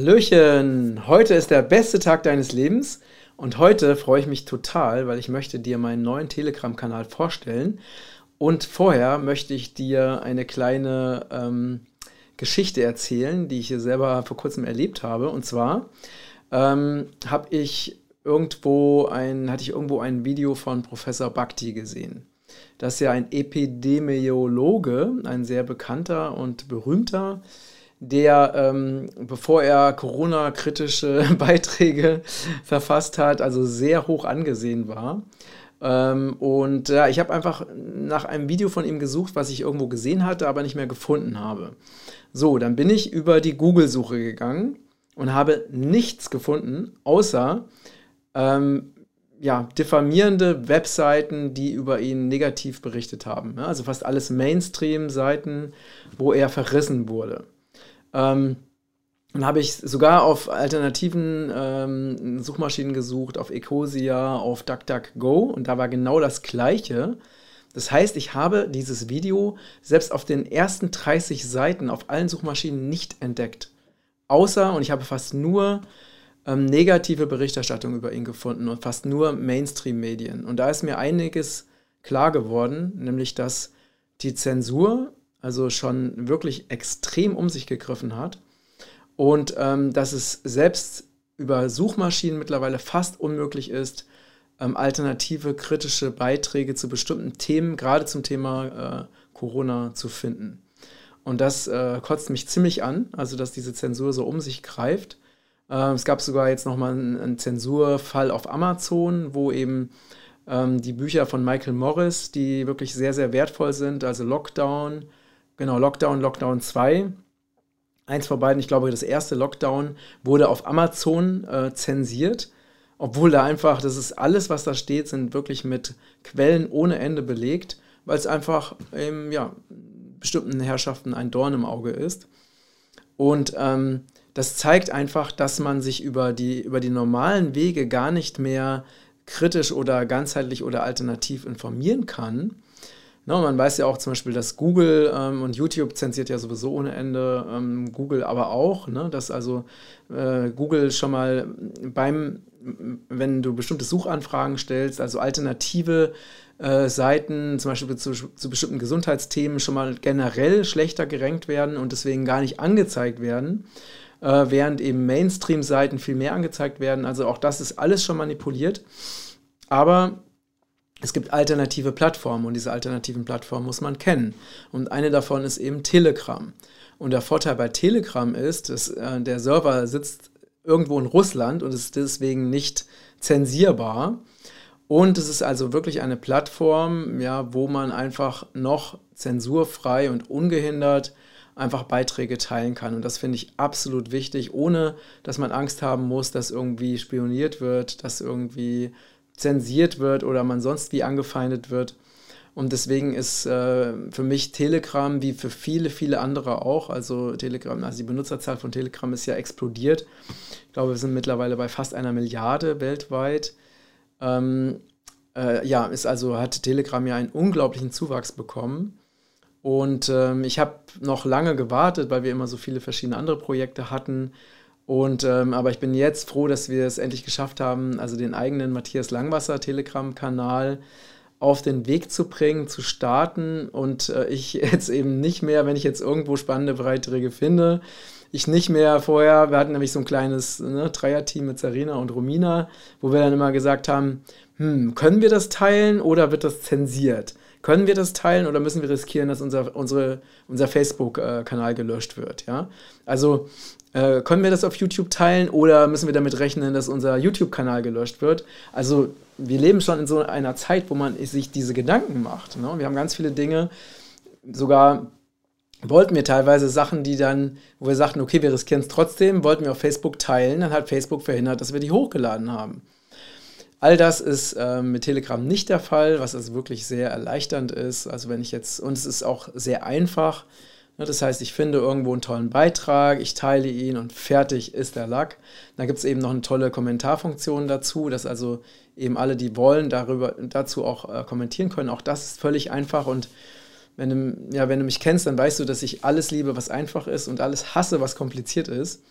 Hallöchen, heute ist der beste Tag deines Lebens. Und heute freue ich mich total, weil ich möchte dir meinen neuen Telegram-Kanal vorstellen. Und vorher möchte ich dir eine kleine ähm, Geschichte erzählen, die ich hier selber vor kurzem erlebt habe. Und zwar ähm, habe ich irgendwo ein, hatte ich irgendwo ein Video von Professor Bhakti gesehen. Das ist ja ein Epidemiologe, ein sehr bekannter und berühmter der, ähm, bevor er Corona-kritische Beiträge verfasst hat, also sehr hoch angesehen war. Ähm, und ja, ich habe einfach nach einem Video von ihm gesucht, was ich irgendwo gesehen hatte, aber nicht mehr gefunden habe. So, dann bin ich über die Google-Suche gegangen und habe nichts gefunden, außer ähm, ja, diffamierende Webseiten, die über ihn negativ berichtet haben. Also fast alles Mainstream-Seiten, wo er verrissen wurde. Ähm, dann habe ich sogar auf alternativen ähm, Suchmaschinen gesucht, auf Ecosia, auf DuckDuckGo und da war genau das Gleiche. Das heißt, ich habe dieses Video selbst auf den ersten 30 Seiten auf allen Suchmaschinen nicht entdeckt. Außer, und ich habe fast nur ähm, negative Berichterstattung über ihn gefunden und fast nur Mainstream-Medien. Und da ist mir einiges klar geworden, nämlich dass die Zensur also schon wirklich extrem um sich gegriffen hat. Und ähm, dass es selbst über Suchmaschinen mittlerweile fast unmöglich ist, ähm, alternative kritische Beiträge zu bestimmten Themen, gerade zum Thema äh, Corona, zu finden. Und das äh, kotzt mich ziemlich an, also dass diese Zensur so um sich greift. Äh, es gab sogar jetzt nochmal einen, einen Zensurfall auf Amazon, wo eben ähm, die Bücher von Michael Morris, die wirklich sehr, sehr wertvoll sind, also Lockdown, Genau, Lockdown, Lockdown 2. Eins von beiden, ich glaube, das erste Lockdown wurde auf Amazon äh, zensiert, obwohl da einfach, das ist alles, was da steht, sind wirklich mit Quellen ohne Ende belegt, weil es einfach ähm, ja, bestimmten Herrschaften ein Dorn im Auge ist. Und ähm, das zeigt einfach, dass man sich über die, über die normalen Wege gar nicht mehr kritisch oder ganzheitlich oder alternativ informieren kann, Ne, man weiß ja auch zum Beispiel, dass Google ähm, und YouTube zensiert ja sowieso ohne Ende, ähm, Google aber auch, ne, dass also äh, Google schon mal beim, wenn du bestimmte Suchanfragen stellst, also alternative äh, Seiten, zum Beispiel zu, zu, bestimmten Gesundheitsthemen, schon mal generell schlechter gerankt werden und deswegen gar nicht angezeigt werden, äh, während eben Mainstream-Seiten viel mehr angezeigt werden. Also auch das ist alles schon manipuliert. Aber es gibt alternative Plattformen und diese alternativen Plattformen muss man kennen. Und eine davon ist eben Telegram. Und der Vorteil bei Telegram ist, dass äh, der Server sitzt irgendwo in Russland und ist deswegen nicht zensierbar. Und es ist also wirklich eine Plattform, ja, wo man einfach noch zensurfrei und ungehindert einfach Beiträge teilen kann. Und das finde ich absolut wichtig, ohne dass man Angst haben muss, dass irgendwie spioniert wird, dass irgendwie zensiert wird oder man sonst wie angefeindet wird. Und deswegen ist äh, für mich Telegram wie für viele, viele andere auch, also Telegram, also die Benutzerzahl von Telegram ist ja explodiert. Ich glaube, wir sind mittlerweile bei fast einer Milliarde weltweit. Ähm, äh, ja, ist also, hat Telegram ja einen unglaublichen Zuwachs bekommen. Und ähm, ich habe noch lange gewartet, weil wir immer so viele verschiedene andere Projekte hatten. Und ähm, aber ich bin jetzt froh, dass wir es endlich geschafft haben, also den eigenen Matthias Langwasser Telegram-Kanal auf den Weg zu bringen, zu starten und äh, ich jetzt eben nicht mehr, wenn ich jetzt irgendwo spannende Beiträge finde, ich nicht mehr vorher, wir hatten nämlich so ein kleines ne, Dreierteam mit Sarina und Romina, wo wir dann immer gesagt haben, hm, können wir das teilen oder wird das zensiert? Können wir das teilen oder müssen wir riskieren, dass unser, unsere, unser Facebook-Kanal gelöscht wird? Ja? Also äh, können wir das auf YouTube teilen oder müssen wir damit rechnen, dass unser YouTube-Kanal gelöscht wird? Also wir leben schon in so einer Zeit, wo man sich diese Gedanken macht. Ne? Wir haben ganz viele Dinge, sogar wollten wir teilweise Sachen, die dann, wo wir sagten, okay, wir riskieren es trotzdem, wollten wir auf Facebook teilen, dann hat Facebook verhindert, dass wir die hochgeladen haben. All das ist äh, mit Telegram nicht der Fall, was also wirklich sehr erleichternd ist. Also wenn ich jetzt, und es ist auch sehr einfach. Ne, das heißt, ich finde irgendwo einen tollen Beitrag, ich teile ihn und fertig ist der Lack. Da gibt es eben noch eine tolle Kommentarfunktion dazu, dass also eben alle, die wollen, darüber, dazu auch äh, kommentieren können. Auch das ist völlig einfach und wenn du, ja, wenn du mich kennst, dann weißt du, dass ich alles liebe, was einfach ist und alles hasse, was kompliziert ist.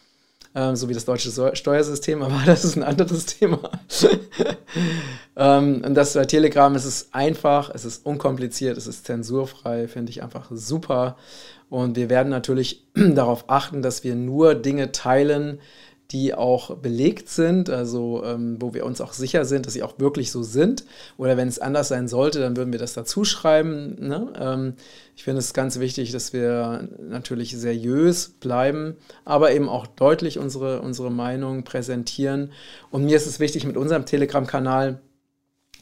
Ähm, so wie das deutsche Steuersystem, aber das ist ein anderes Thema. ähm, und das bei Telegram ist es einfach, es ist unkompliziert, es ist zensurfrei, finde ich einfach super. Und wir werden natürlich darauf achten, dass wir nur Dinge teilen, die auch belegt sind, also ähm, wo wir uns auch sicher sind, dass sie auch wirklich so sind. Oder wenn es anders sein sollte, dann würden wir das dazu schreiben. Ne? Ähm, ich finde es ganz wichtig, dass wir natürlich seriös bleiben, aber eben auch deutlich unsere, unsere Meinung präsentieren. Und mir ist es wichtig, mit unserem Telegram-Kanal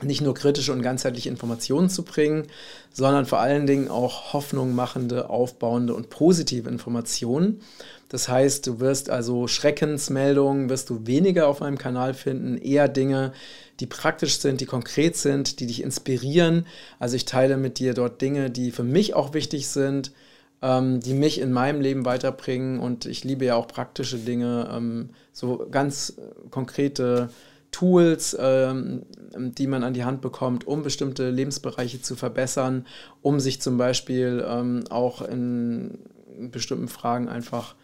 nicht nur kritische und ganzheitliche Informationen zu bringen, sondern vor allen Dingen auch hoffnungmachende, aufbauende und positive Informationen. Das heißt, du wirst also Schreckensmeldungen wirst du weniger auf meinem Kanal finden, eher Dinge, die praktisch sind, die konkret sind, die dich inspirieren. Also ich teile mit dir dort Dinge, die für mich auch wichtig sind, ähm, die mich in meinem Leben weiterbringen. Und ich liebe ja auch praktische Dinge, ähm, so ganz äh, konkrete Tools, ähm, die man an die Hand bekommt, um bestimmte Lebensbereiche zu verbessern, um sich zum Beispiel ähm, auch in bestimmten Fragen einfach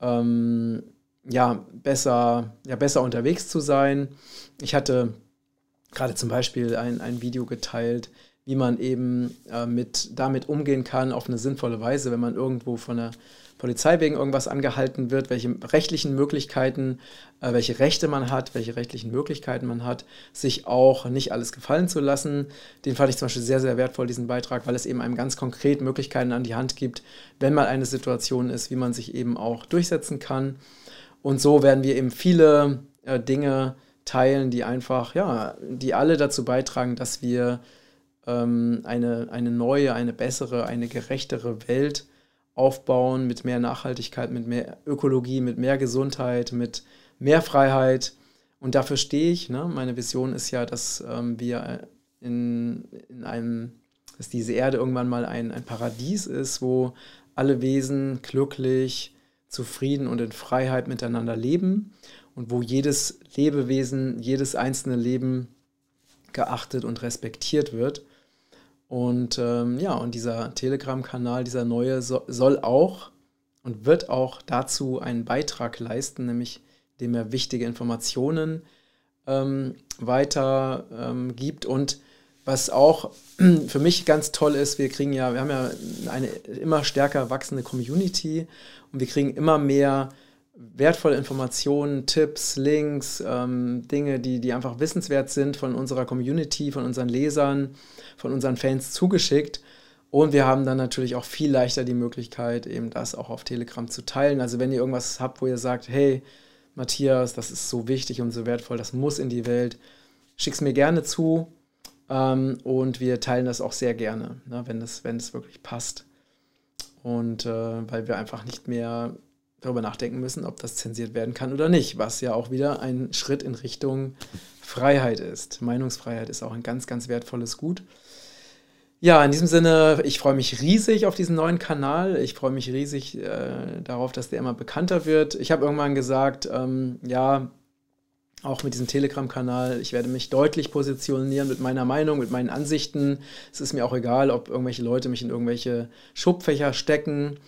ähm, ja, besser, ja, besser unterwegs zu sein. Ich hatte gerade zum Beispiel ein, ein Video geteilt, wie man eben äh, mit, damit umgehen kann auf eine sinnvolle Weise, wenn man irgendwo von der Polizei wegen irgendwas angehalten wird, welche rechtlichen Möglichkeiten, äh, welche Rechte man hat, welche rechtlichen Möglichkeiten man hat, sich auch nicht alles gefallen zu lassen. Den fand ich zum Beispiel sehr, sehr wertvoll, diesen Beitrag, weil es eben einem ganz konkret Möglichkeiten an die Hand gibt, wenn mal eine Situation ist, wie man sich eben auch durchsetzen kann. Und so werden wir eben viele äh, Dinge teilen, die einfach, ja, die alle dazu beitragen, dass wir ähm, eine, eine neue, eine bessere, eine gerechtere Welt aufbauen mit mehr Nachhaltigkeit, mit mehr Ökologie, mit mehr Gesundheit, mit mehr Freiheit. Und dafür stehe ich. Ne? Meine Vision ist ja, dass ähm, wir in, in einem, dass diese Erde irgendwann mal ein, ein Paradies ist, wo alle Wesen glücklich, zufrieden und in Freiheit miteinander leben und wo jedes Lebewesen, jedes einzelne Leben geachtet und respektiert wird. Und ähm, ja, und dieser Telegram-Kanal, dieser neue, so, soll auch und wird auch dazu einen Beitrag leisten, nämlich indem er wichtige Informationen ähm, weiter ähm, gibt. Und was auch für mich ganz toll ist, wir kriegen ja, wir haben ja eine immer stärker wachsende Community und wir kriegen immer mehr wertvolle Informationen, Tipps, Links, ähm, Dinge, die, die einfach wissenswert sind von unserer Community, von unseren Lesern, von unseren Fans zugeschickt. Und wir haben dann natürlich auch viel leichter die Möglichkeit, eben das auch auf Telegram zu teilen. Also wenn ihr irgendwas habt, wo ihr sagt, hey, Matthias, das ist so wichtig und so wertvoll, das muss in die Welt, schick es mir gerne zu. Ähm, und wir teilen das auch sehr gerne, ne, wenn, das, wenn es wirklich passt. Und äh, weil wir einfach nicht mehr darüber nachdenken müssen, ob das zensiert werden kann oder nicht, was ja auch wieder ein Schritt in Richtung Freiheit ist. Meinungsfreiheit ist auch ein ganz, ganz wertvolles Gut. Ja, in diesem Sinne, ich freue mich riesig auf diesen neuen Kanal. Ich freue mich riesig äh, darauf, dass der immer bekannter wird. Ich habe irgendwann gesagt, ähm, ja, auch mit diesem Telegram-Kanal, ich werde mich deutlich positionieren mit meiner Meinung, mit meinen Ansichten. Es ist mir auch egal, ob irgendwelche Leute mich in irgendwelche Schubfächer stecken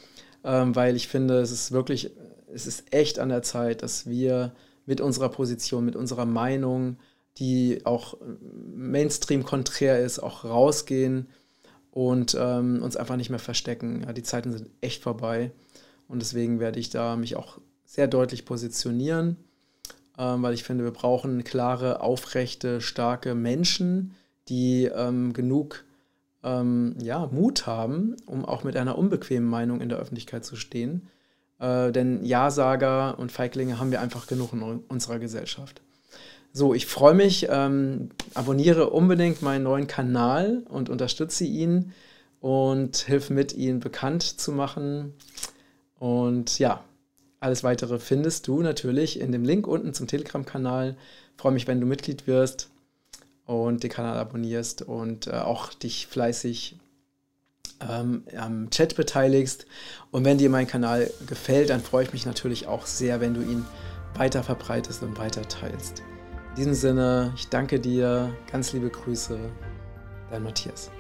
ähm, weil ich finde, es ist wirklich, es ist echt an der Zeit, dass wir mit unserer Position, mit unserer Meinung, die auch Mainstream-konträr ist, auch rausgehen und ähm, uns einfach nicht mehr verstecken. Ja, die Zeiten sind echt vorbei und deswegen werde ich da mich auch sehr deutlich positionieren, ähm, weil ich finde, wir brauchen klare, aufrechte, starke Menschen, die ähm, genug ähm, ja, Mut haben, um auch mit einer unbequemen Meinung in der Öffentlichkeit zu stehen. Äh, denn Ja-Sager und Feiglinge haben wir einfach genug in unserer Gesellschaft. So, ich freue mich. Ähm, abonniere unbedingt meinen neuen Kanal und unterstütze ihn und hilf mit, ihn bekannt zu machen. Und ja, alles weitere findest du natürlich in dem Link unten zum Telegram-Kanal. Freue mich, wenn du Mitglied wirst und den Kanal abonnierst und äh, auch dich fleißig ähm, am Chat beteiligst. Und wenn dir mein Kanal gefällt, dann freue ich mich natürlich auch sehr, wenn du ihn weiter verbreitest und weiter teilst. In diesem Sinne, ich danke dir, ganz liebe Grüße, dein Matthias.